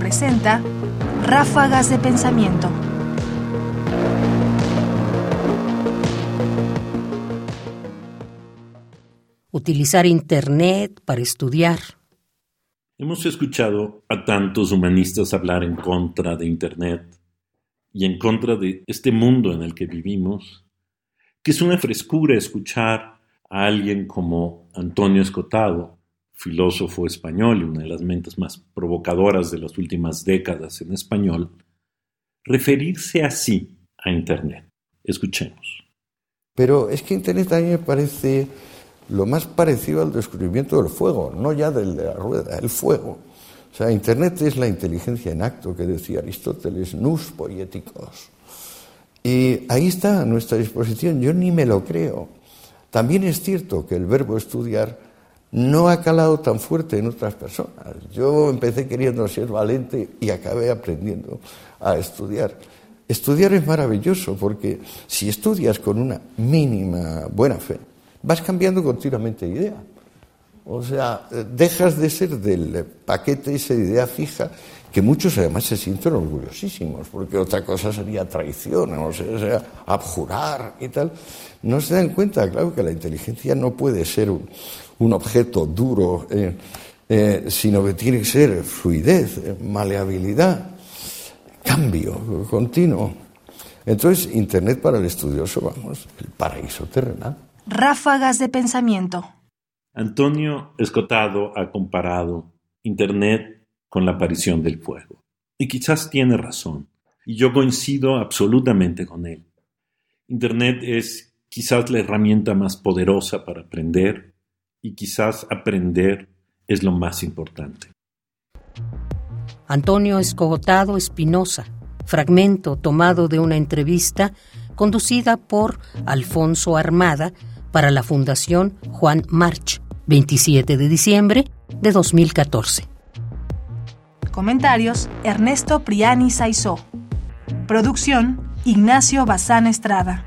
presenta Ráfagas de Pensamiento. Utilizar Internet para estudiar. Hemos escuchado a tantos humanistas hablar en contra de Internet y en contra de este mundo en el que vivimos, que es una frescura escuchar a alguien como Antonio Escotado, filósofo español y una de las mentes más provocadoras de las últimas décadas en español, referirse así a Internet. Escuchemos. Pero es que Internet a mí me parece lo más parecido al descubrimiento del fuego, no ya del de la rueda, el fuego. O sea, Internet es la inteligencia en acto que decía Aristóteles, nus poéticos. Y ahí está a nuestra disposición, yo ni me lo creo. También es cierto que el verbo estudiar no ha calado tan fuerte en otras personas. Yo empecé queriendo ser valente y acabé aprendiendo a estudiar. Estudiar es maravilloso porque si estudias con una mínima buena fe, vas cambiando continuamente de idea. O sea, dejas de ser del paquete esa idea fija que muchos además se sienten orgullosísimos, porque otra cosa sería traición, o sea, abjurar y tal. No se dan cuenta, claro, que la inteligencia no puede ser un, objeto duro, eh, eh, sino que tiene que ser fluidez, eh, maleabilidad, cambio continuo. Entonces, Internet para el estudioso, vamos, el paraíso terrenal. Ráfagas de pensamiento. Antonio Escotado ha comparado Internet con la aparición del fuego. Y quizás tiene razón. Y yo coincido absolutamente con él. Internet es quizás la herramienta más poderosa para aprender y quizás aprender es lo más importante. Antonio Escotado Espinosa, fragmento tomado de una entrevista conducida por Alfonso Armada para la Fundación Juan March, 27 de diciembre de 2014. Comentarios: Ernesto Priani Saizó. Producción: Ignacio Bazán Estrada.